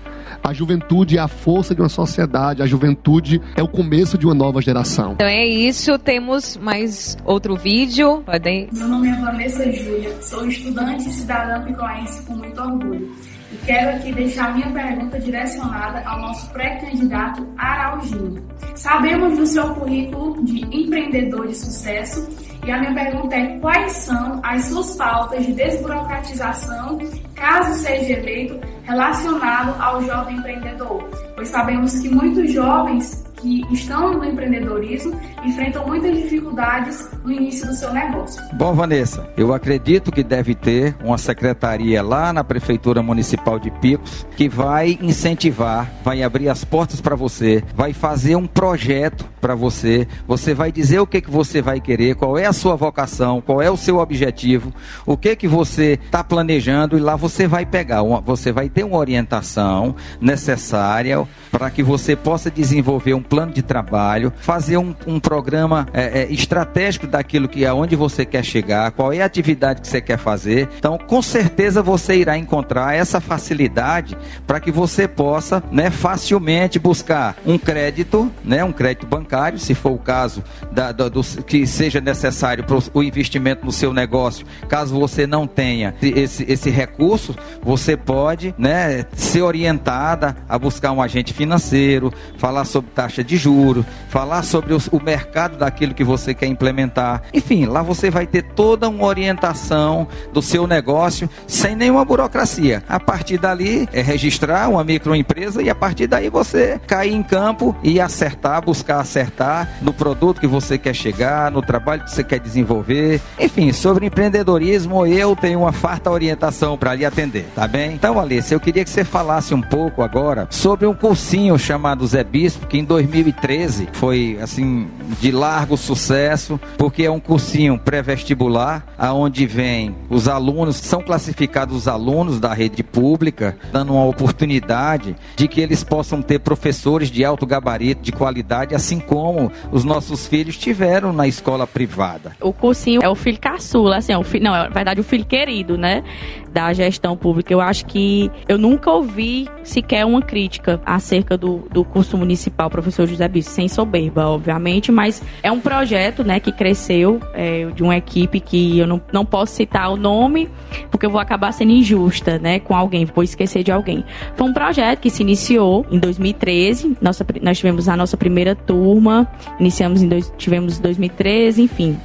a juventude é a força de uma sociedade, a juventude é o começo de uma nova geração. Então é isso, temos mais outro vídeo. Podem. Meu nome é Vanessa Júlia, sou estudante e cidadã picoense com muito orgulho. E quero aqui deixar minha pergunta direcionada ao nosso pré-candidato Araujinho. Sabemos do seu currículo de empreendedor de sucesso e a minha pergunta é quais são as suas pautas de desburocratização, caso seja eleito, relacionado ao jovem empreendedor, pois sabemos que muitos jovens que estão no empreendedorismo enfrentam muitas dificuldades no início do seu negócio. Bom, Vanessa, eu acredito que deve ter uma secretaria lá na Prefeitura Municipal de Picos que vai incentivar, vai abrir as portas para você, vai fazer um projeto para você, você vai dizer o que, que você vai querer, qual é a sua vocação, qual é o seu objetivo, o que que você está planejando e lá você vai pegar, uma, você vai ter uma orientação necessária para que você possa desenvolver um plano de trabalho, fazer um, um programa é, é, estratégico daquilo que aonde você quer chegar, qual é a atividade que você quer fazer. Então, com certeza você irá encontrar essa facilidade para que você possa, né, facilmente buscar um crédito, né, um crédito bancário, se for o caso da, do, do, que seja necessário para o investimento no seu negócio. Caso você não tenha esse, esse recurso, você pode, né, ser orientada a buscar um agente financeiro, falar sobre taxa taxa de juros, falar sobre os, o mercado daquilo que você quer implementar. Enfim, lá você vai ter toda uma orientação do seu negócio sem nenhuma burocracia. A partir dali é registrar uma microempresa e a partir daí você cair em campo e acertar, buscar acertar no produto que você quer chegar, no trabalho que você quer desenvolver. Enfim, sobre empreendedorismo eu tenho uma farta orientação para lhe atender, tá bem? Então, Alice, eu queria que você falasse um pouco agora sobre um cursinho chamado Zé Bispo, que em 2013 foi assim de largo sucesso, porque é um cursinho pré-vestibular, aonde vem os alunos, são classificados os alunos da rede pública, dando uma oportunidade de que eles possam ter professores de alto gabarito, de qualidade, assim como os nossos filhos tiveram na escola privada. O cursinho é o filho caçula, assim, é o filho, não, é verdade o filho querido, né, da gestão pública. Eu acho que eu nunca ouvi sequer uma crítica acerca do, do curso municipal professor José Bispo, sem soberba, obviamente, mas é um projeto, né, que cresceu é, de uma equipe que eu não, não posso citar o nome, porque eu vou acabar sendo injusta, né, com alguém, vou esquecer de alguém. Foi um projeto que se iniciou em 2013, nossa, nós tivemos a nossa primeira turma, iniciamos em dois, tivemos 2013, enfim,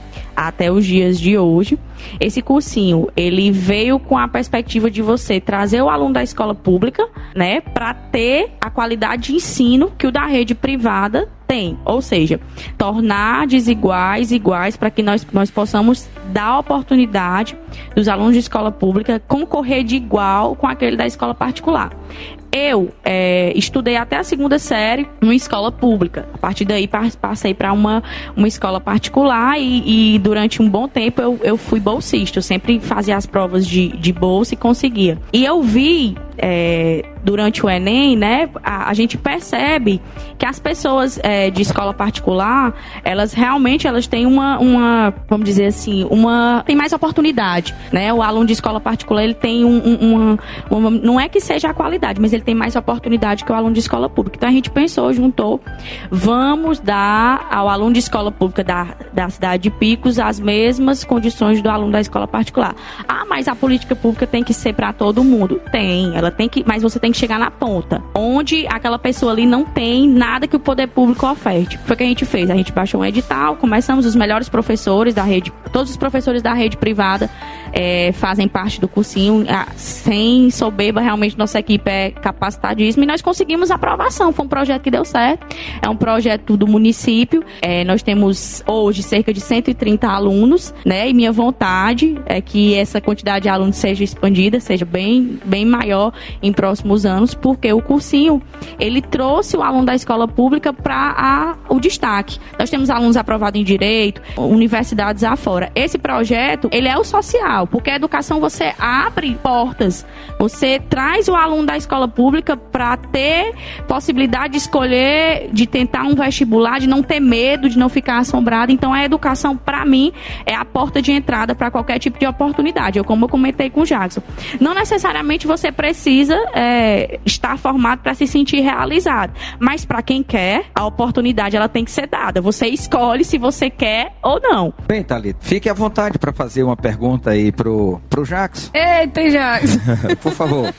até os dias de hoje. Esse cursinho, ele veio com a perspectiva de você trazer o aluno da escola pública, né, para ter a qualidade de ensino que o da rede privada tem, ou seja, tornar desiguais iguais para que nós, nós possamos dar oportunidade dos alunos de escola pública concorrer de igual com aquele da escola particular. Eu é, estudei até a segunda série numa escola pública. A partir daí passei para uma, uma escola particular e, e, durante um bom tempo eu, eu fui bolsista. Eu sempre fazia as provas de, de bolsa e conseguia. E eu vi é, durante o Enem, né, a, a, gente percebe que as pessoas é, de escola particular, elas realmente elas têm uma, uma, vamos dizer assim, uma tem mais oportunidade, né? O aluno de escola particular ele tem um, um, uma, uma, não é que seja a qualidade, mas ele tem mais oportunidade que o aluno de escola pública. Então a gente pensou, juntou, vamos dar ao aluno de escola pública da, da cidade de Picos as mesmas condições do aluno da escola particular. Ah, mas a política pública tem que ser para todo mundo. Tem, ela tem que, mas você tem que chegar na ponta, onde aquela pessoa ali não tem nada que o poder público oferte. Foi o que a gente fez. A gente baixou um edital, começamos os melhores professores da rede, todos os professores da rede privada é, fazem parte do cursinho. Sem soberba, realmente nossa equipe é capacitadíssima e nós conseguimos aprovação. Foi um projeto que deu certo. É um projeto do município. É, nós temos hoje cerca de 130 alunos, né? E minha vontade é que essa quantidade de alunos seja expandida, seja bem, bem maior em próximos anos, porque o cursinho ele trouxe o aluno da escola pública para o destaque. Nós temos alunos aprovados em direito, universidades afora. Esse projeto ele é o social, porque a educação você abre portas, você traz o aluno da escola pública para ter possibilidade de escolher, de tentar um vestibular, de não ter medo, de não ficar assombrado. Então a educação para mim é a porta de entrada para qualquer tipo de oportunidade. Eu como eu comentei com o Jackson, não necessariamente você precisa é, estar formado para se sentir realizado. Mas para quem quer, a oportunidade ela tem que ser dada. Você escolhe se você quer ou não. Bem, Thalita, fique à vontade para fazer uma pergunta aí pro, pro Jackson. Eita, Jackson. Por favor.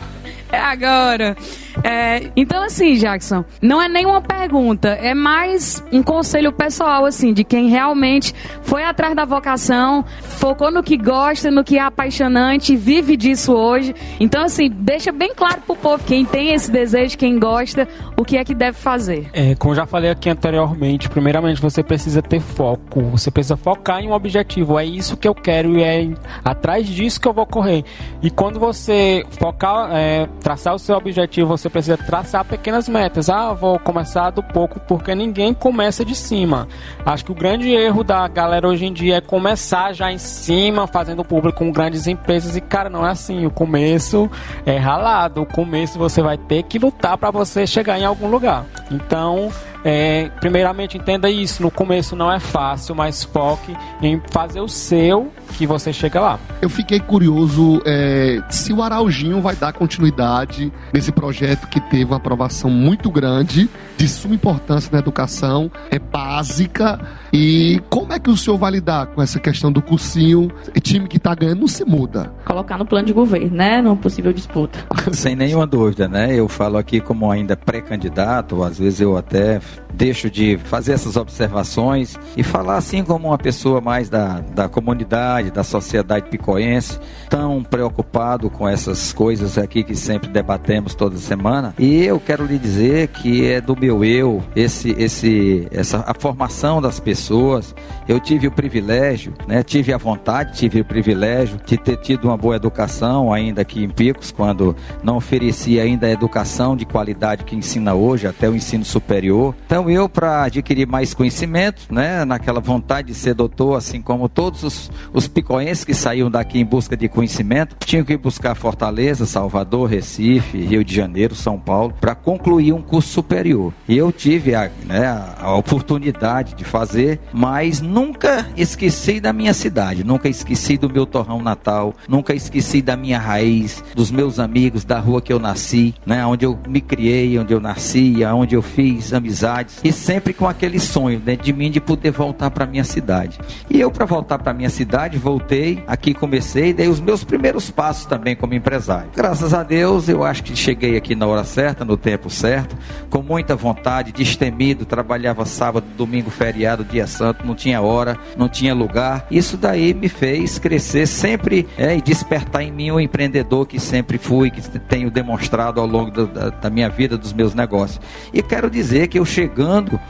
É agora. É, então, assim, Jackson, não é nenhuma pergunta, é mais um conselho pessoal, assim, de quem realmente foi atrás da vocação, focou no que gosta, no que é apaixonante, vive disso hoje. Então, assim, deixa bem claro pro povo, quem tem esse desejo, quem gosta, o que é que deve fazer. É, como já falei aqui anteriormente, primeiramente você precisa ter foco, você precisa focar em um objetivo. É isso que eu quero e é atrás disso que eu vou correr. E quando você focar, é, traçar o seu objetivo, você precisa traçar pequenas metas. Ah, vou começar do pouco porque ninguém começa de cima. Acho que o grande erro da galera hoje em dia é começar já em cima, fazendo público com grandes empresas e cara, não é assim. O começo é ralado. O começo você vai ter que lutar para você chegar em algum lugar. Então, é, primeiramente entenda isso, no começo não é fácil, mas foque em fazer o seu que você chega lá. Eu fiquei curioso é, se o Araujinho vai dar continuidade nesse projeto que teve uma aprovação muito grande, de suma importância na educação, é básica. E como é que o senhor vai lidar com essa questão do cursinho? E time que está ganhando não se muda. Colocar no plano de governo, né? Numa possível disputa. Sem nenhuma dúvida, né? Eu falo aqui como ainda pré-candidato, às vezes eu até deixo de fazer essas observações e falar assim como uma pessoa mais da, da comunidade, da sociedade picoense, tão preocupado com essas coisas aqui que sempre debatemos toda semana. E eu quero lhe dizer que é do meu eu, esse, esse, essa, a formação das pessoas. Eu tive o privilégio, né, tive a vontade, tive o privilégio de ter tido uma boa educação ainda aqui em Picos, quando não oferecia ainda a educação de qualidade que ensina hoje, até o ensino superior. Então eu, para adquirir mais conhecimento, né, naquela vontade de ser doutor, assim como todos os, os picoenses que saíam daqui em busca de conhecimento, tinham que buscar Fortaleza, Salvador, Recife, Rio de Janeiro, São Paulo, para concluir um curso superior. E eu tive a, né, a oportunidade de fazer, mas nunca esqueci da minha cidade, nunca esqueci do meu torrão natal, nunca esqueci da minha raiz, dos meus amigos, da rua que eu nasci, né, onde eu me criei, onde eu nasci, onde eu fiz amizades, e sempre com aquele sonho dentro né, de mim de poder voltar para minha cidade. E eu, para voltar para minha cidade, voltei, aqui comecei, dei os meus primeiros passos também como empresário. Graças a Deus, eu acho que cheguei aqui na hora certa, no tempo certo, com muita vontade, destemido, trabalhava sábado, domingo, feriado, dia santo, não tinha hora, não tinha lugar. Isso daí me fez crescer sempre é, e despertar em mim o empreendedor que sempre fui, que tenho demonstrado ao longo da, da minha vida, dos meus negócios. E quero dizer que eu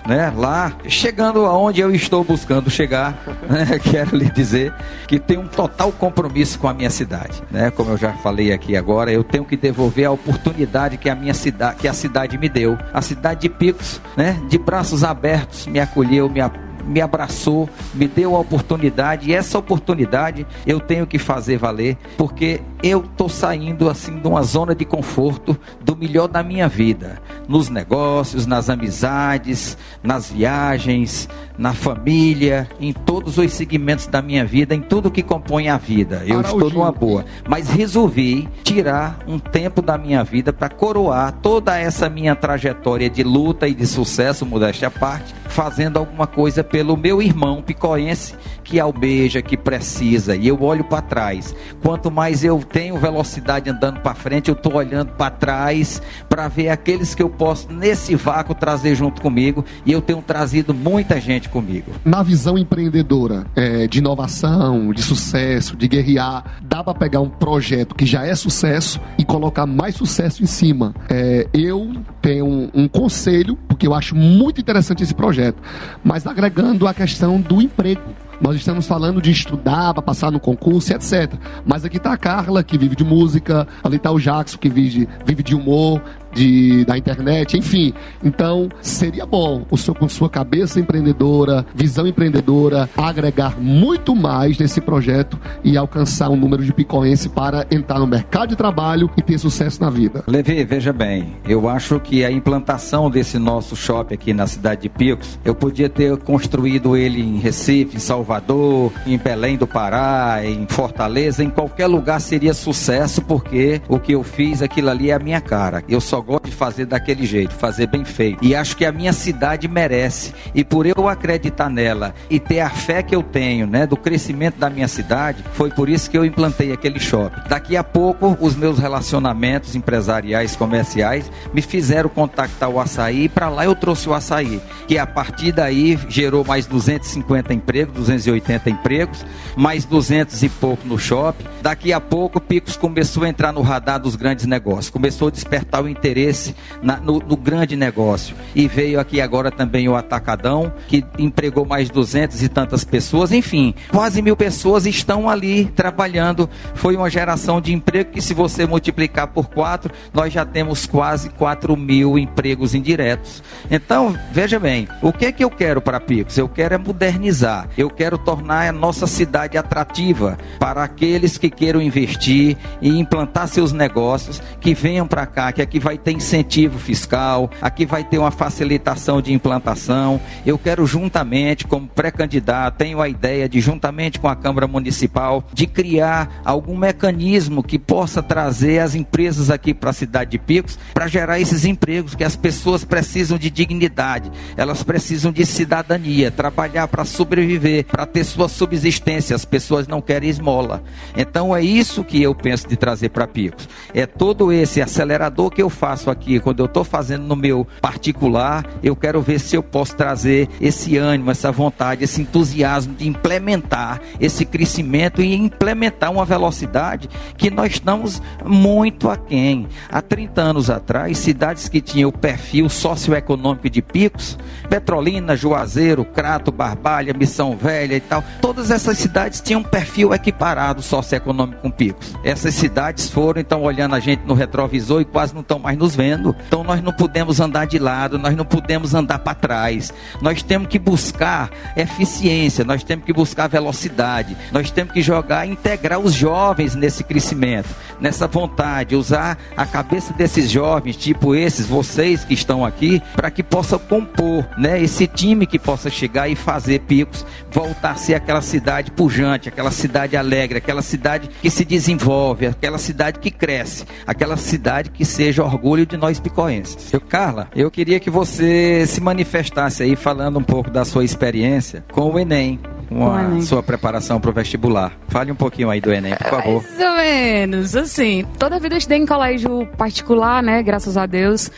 né, lá, chegando aonde eu estou buscando chegar, né, quero lhe dizer que tenho um total compromisso com a minha cidade. Né? Como eu já falei aqui agora, eu tenho que devolver a oportunidade que a minha cidade, que a cidade me deu. A cidade de Picos, né, de braços abertos, me acolheu, me me abraçou, me deu a oportunidade e essa oportunidade eu tenho que fazer valer, porque eu estou saindo assim de uma zona de conforto do melhor da minha vida, nos negócios, nas amizades, nas viagens, na família, em todos os segmentos da minha vida, em tudo que compõe a vida. Eu estou numa boa, mas resolvi tirar um tempo da minha vida para coroar toda essa minha trajetória de luta e de sucesso, modéstia à parte, fazendo alguma coisa pelo meu irmão picoense que almeja, que precisa. E eu olho para trás. Quanto mais eu tenho velocidade andando para frente, eu estou olhando para trás para ver aqueles que eu posso nesse vácuo trazer junto comigo. E eu tenho trazido muita gente comigo. Na visão empreendedora, é, de inovação, de sucesso, de guerrear, dá para pegar um projeto que já é sucesso e colocar mais sucesso em cima. É, eu tenho um, um conselho, porque eu acho muito interessante esse projeto, mas agregando a questão do emprego. Nós estamos falando de estudar para passar no concurso, etc. Mas aqui está a Carla, que vive de música, ali está o Jackson, que vive, vive de humor, de, da internet, enfim. Então, seria bom o seu, com sua cabeça empreendedora, visão empreendedora, agregar muito mais nesse projeto e alcançar um número de picoense para entrar no mercado de trabalho e ter sucesso na vida. Levi, veja bem, eu acho que a implantação desse nosso shopping aqui na cidade de Picos, eu podia ter construído ele em Recife, em Salvador, em Belém do Pará, em Fortaleza, em qualquer lugar seria sucesso, porque o que eu fiz, aquilo ali é a minha cara. Eu só gosto de fazer daquele jeito, fazer bem feito. E acho que a minha cidade merece. E por eu acreditar nela e ter a fé que eu tenho, né, do crescimento da minha cidade, foi por isso que eu implantei aquele shopping. Daqui a pouco, os meus relacionamentos empresariais, comerciais, me fizeram contactar o açaí e para lá eu trouxe o açaí, que a partir daí gerou mais 250 empregos, 280 empregos, mais 200 e pouco no shopping. Daqui a pouco, Picos começou a entrar no radar dos grandes negócios, começou a despertar o interesse interesse na, no, no, grande negócio. E veio aqui agora também o Atacadão, que empregou mais duzentas e tantas pessoas. Enfim, quase mil pessoas estão ali trabalhando. Foi uma geração de emprego que, se você multiplicar por quatro, nós já temos quase quatro mil empregos indiretos. Então, veja bem, o que é que eu quero para Picos? Eu quero é modernizar. Eu quero tornar a nossa cidade atrativa para aqueles que queiram investir e implantar seus negócios, que venham para cá, que aqui vai ter incentivo fiscal, aqui vai ter uma facilitação de implantação. Eu quero juntamente, como pré-candidato, tenho a ideia de juntamente com a Câmara Municipal de criar algum mecanismo que possa trazer as empresas aqui para a cidade de Picos para gerar esses empregos que as pessoas precisam de dignidade, elas precisam de cidadania, trabalhar para sobreviver, para ter sua subsistência. As pessoas não querem esmola. Então é isso que eu penso de trazer para Picos. É todo esse acelerador que eu faço faço aqui, quando eu estou fazendo no meu particular, eu quero ver se eu posso trazer esse ânimo, essa vontade, esse entusiasmo de implementar esse crescimento e implementar uma velocidade que nós estamos muito aquém. Há 30 anos atrás, cidades que tinham o perfil socioeconômico de picos, Petrolina, Juazeiro, Crato, Barbalha, Missão Velha e tal, todas essas cidades tinham um perfil equiparado socioeconômico com picos. Essas cidades foram, então, olhando a gente no retrovisor e quase não estão mais nos vendo. Então nós não podemos andar de lado, nós não podemos andar para trás. Nós temos que buscar eficiência, nós temos que buscar velocidade, nós temos que jogar, integrar os jovens nesse crescimento, nessa vontade, usar a cabeça desses jovens, tipo esses, vocês que estão aqui, para que possa compor, né, esse time que possa chegar e fazer Picos voltar a ser aquela cidade pujante, aquela cidade alegre, aquela cidade que se desenvolve, aquela cidade que cresce, aquela cidade que seja orgulho de nós picoenses. Eu, Carla, eu queria que você se manifestasse aí falando um pouco da sua experiência com o Enem com a Enem. sua preparação para o vestibular. Fale um pouquinho aí do Enem, por favor. Mais ou menos, assim, toda a vida eu estudei em colégio particular, né, graças a Deus.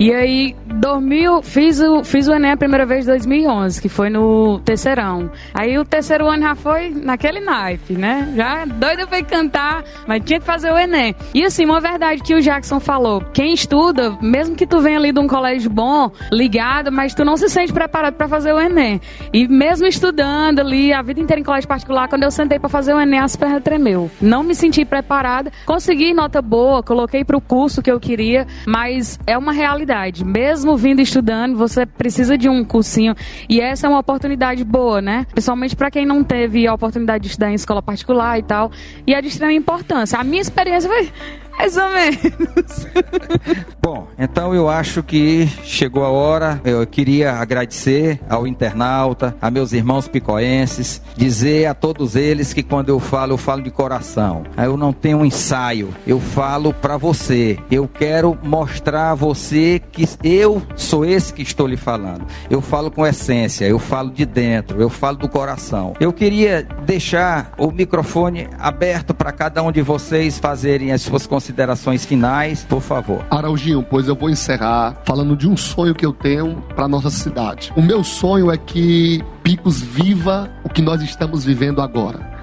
E aí, 2000, fiz o, fiz o Enem a primeira vez em 2011, que foi no terceirão. Aí o terceiro ano já foi naquele naipe, né? Já doida foi cantar, mas tinha que fazer o Enem. E assim, uma verdade que o Jackson falou: quem estuda, mesmo que tu venha ali de um colégio bom, ligado, mas tu não se sente preparado para fazer o Enem. E mesmo estudando ali a vida inteira em colégio particular, quando eu sentei para fazer o Enem, as pernas tremeu. Não me senti preparada, consegui nota boa, coloquei para o curso que eu queria, mas é uma realidade oportunidade. Mesmo vindo estudando, você precisa de um cursinho. E essa é uma oportunidade boa, né? Principalmente para quem não teve a oportunidade de estudar em escola particular e tal. E é de extrema importância. A minha experiência foi mais ou menos. Bom, então eu acho que chegou a hora. Eu queria agradecer ao internauta, a meus irmãos picoenses, dizer a todos eles que quando eu falo, eu falo de coração. Eu não tenho um ensaio, eu falo para você. Eu quero mostrar a você que eu sou esse que estou lhe falando. Eu falo com essência, eu falo de dentro, eu falo do coração. Eu queria deixar o microfone aberto para cada um de vocês fazerem as suas considerações considerações finais, por favor. Araujinho, pois eu vou encerrar falando de um sonho que eu tenho para nossa cidade. O meu sonho é que Picos viva o que nós estamos vivendo agora.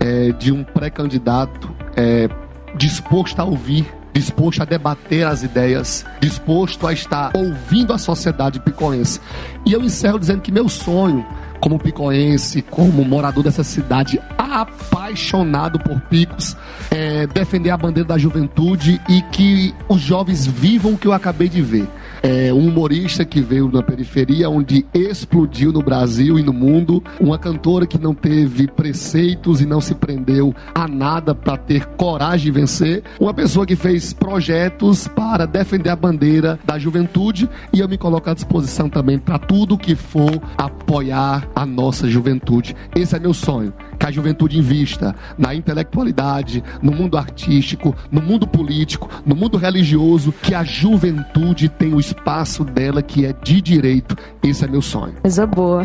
É, de um pré-candidato é, disposto a ouvir disposto a debater as ideias, disposto a estar ouvindo a sociedade picoense. E eu encerro dizendo que meu sonho como picoense, como morador dessa cidade apaixonado por picos, é, defender a bandeira da juventude e que os jovens vivam o que eu acabei de ver é, um humorista que veio da periferia, onde explodiu no Brasil e no mundo, uma cantora que não teve preceitos e não se prendeu a nada para ter coragem de vencer, uma pessoa que fez projetos para defender a bandeira da juventude. E eu me coloco à disposição também para tudo que for apoiar a nossa juventude. Esse é meu sonho que a juventude invista na intelectualidade, no mundo artístico, no mundo político, no mundo religioso, que a juventude tem o espaço dela que é de direito. Esse é meu sonho. Coisa boa.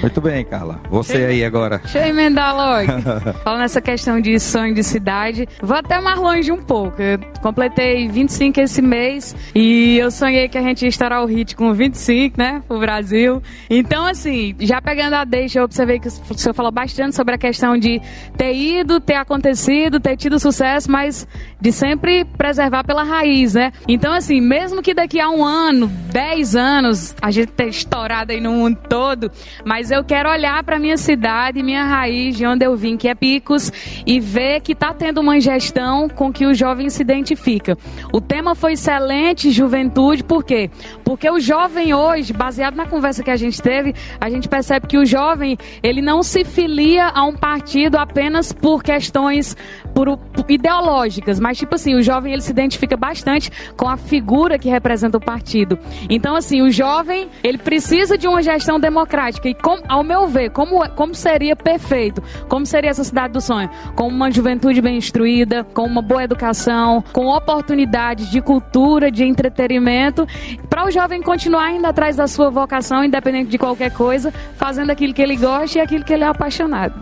Muito bem, Carla. Você aí agora. Deixa eu emendar logo. Falando nessa questão de sonho de cidade, vou até mais longe um pouco. Eu completei 25 esse mês e eu sonhei que a gente ia estourar o hit com 25, né, pro Brasil. Então, assim, já pegando a deixa, eu observei que o senhor falou bastante sobre a questão de ter ido, ter acontecido, ter tido sucesso, mas de sempre preservar pela raiz, né? Então, assim, mesmo que daqui a um ano, dez anos, a gente tenha estourado aí no mundo todo, mas eu quero olhar para minha cidade, minha raiz, de onde eu vim, que é Picos, e ver que tá tendo uma gestão com que o jovem se identifica. O tema foi excelente, juventude, por quê? Porque o jovem hoje, baseado na conversa que a gente teve, a gente percebe que o jovem, ele não se filia a um partido apenas por questões por, por, ideológicas, mas tipo assim, o jovem ele se identifica bastante com a figura que representa o partido. Então assim, o jovem, ele precisa de uma gestão democrática e com, ao meu ver, como como seria perfeito? Como seria essa cidade do sonho? Com uma juventude bem instruída, com uma boa educação, com oportunidades de cultura, de entretenimento, para o jovem continuar indo atrás da sua vocação, independente de qualquer coisa, fazendo aquilo que ele gosta e aquilo que ele é apaixonado.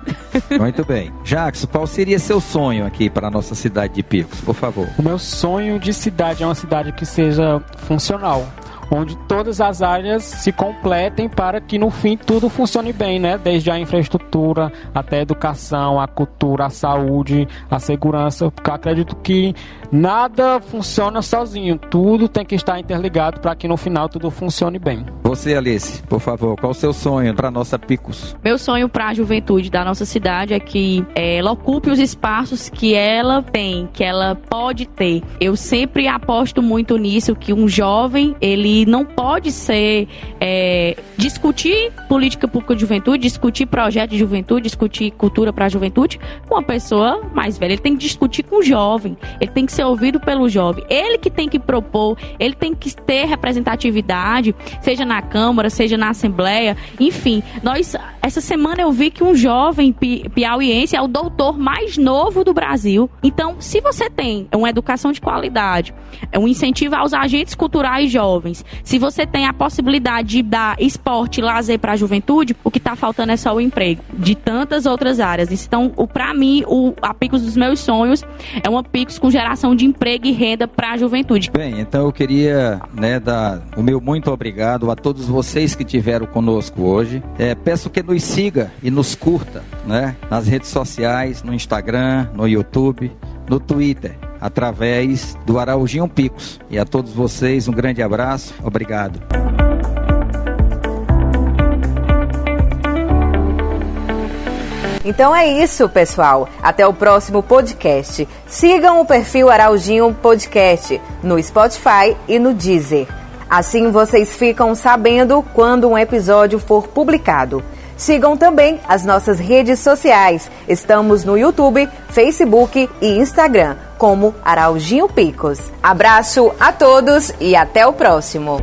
Muito bem. Jackson, qual seria seu sonho aqui para a nossa cidade de Picos, por favor? O meu sonho de cidade é uma cidade que seja funcional onde todas as áreas se completem para que no fim tudo funcione bem, né? Desde a infraestrutura até a educação, a cultura, a saúde, a segurança. Porque eu acredito que nada funciona sozinho, tudo tem que estar interligado para que no final tudo funcione bem. Você, Alice, por favor, qual o seu sonho para nossa Picos? Meu sonho para a juventude da nossa cidade é que é, ela ocupe os espaços que ela tem, que ela pode ter. Eu sempre aposto muito nisso que um jovem ele não pode ser é, discutir política pública de juventude, discutir projeto de juventude, discutir cultura para a juventude com uma pessoa mais velha. Ele tem que discutir com o jovem. Ele tem que ser ouvido pelo jovem. Ele que tem que propor, ele tem que ter representatividade, seja na Câmara, seja na Assembleia, enfim. Nós, essa semana eu vi que um jovem pi piauiense é o doutor mais novo do Brasil. Então, se você tem uma educação de qualidade, um incentivo aos agentes culturais jovens, se você tem a possibilidade de dar esporte lazer para a juventude, o que está faltando é só o emprego, de tantas outras áreas. Então, para mim, o, a Picos dos meus sonhos é uma Picos com geração de emprego e renda para a juventude. Bem, então eu queria né, dar o meu muito obrigado a todos vocês que tiveram conosco hoje. É, peço que nos siga e nos curta né, nas redes sociais, no Instagram, no YouTube, no Twitter através do Araujinho Picos. E a todos vocês um grande abraço. Obrigado. Então é isso, pessoal. Até o próximo podcast. Sigam o perfil Araujinho Podcast no Spotify e no Deezer. Assim vocês ficam sabendo quando um episódio for publicado. Sigam também as nossas redes sociais. Estamos no YouTube, Facebook e Instagram como Araujinho Picos. Abraço a todos e até o próximo.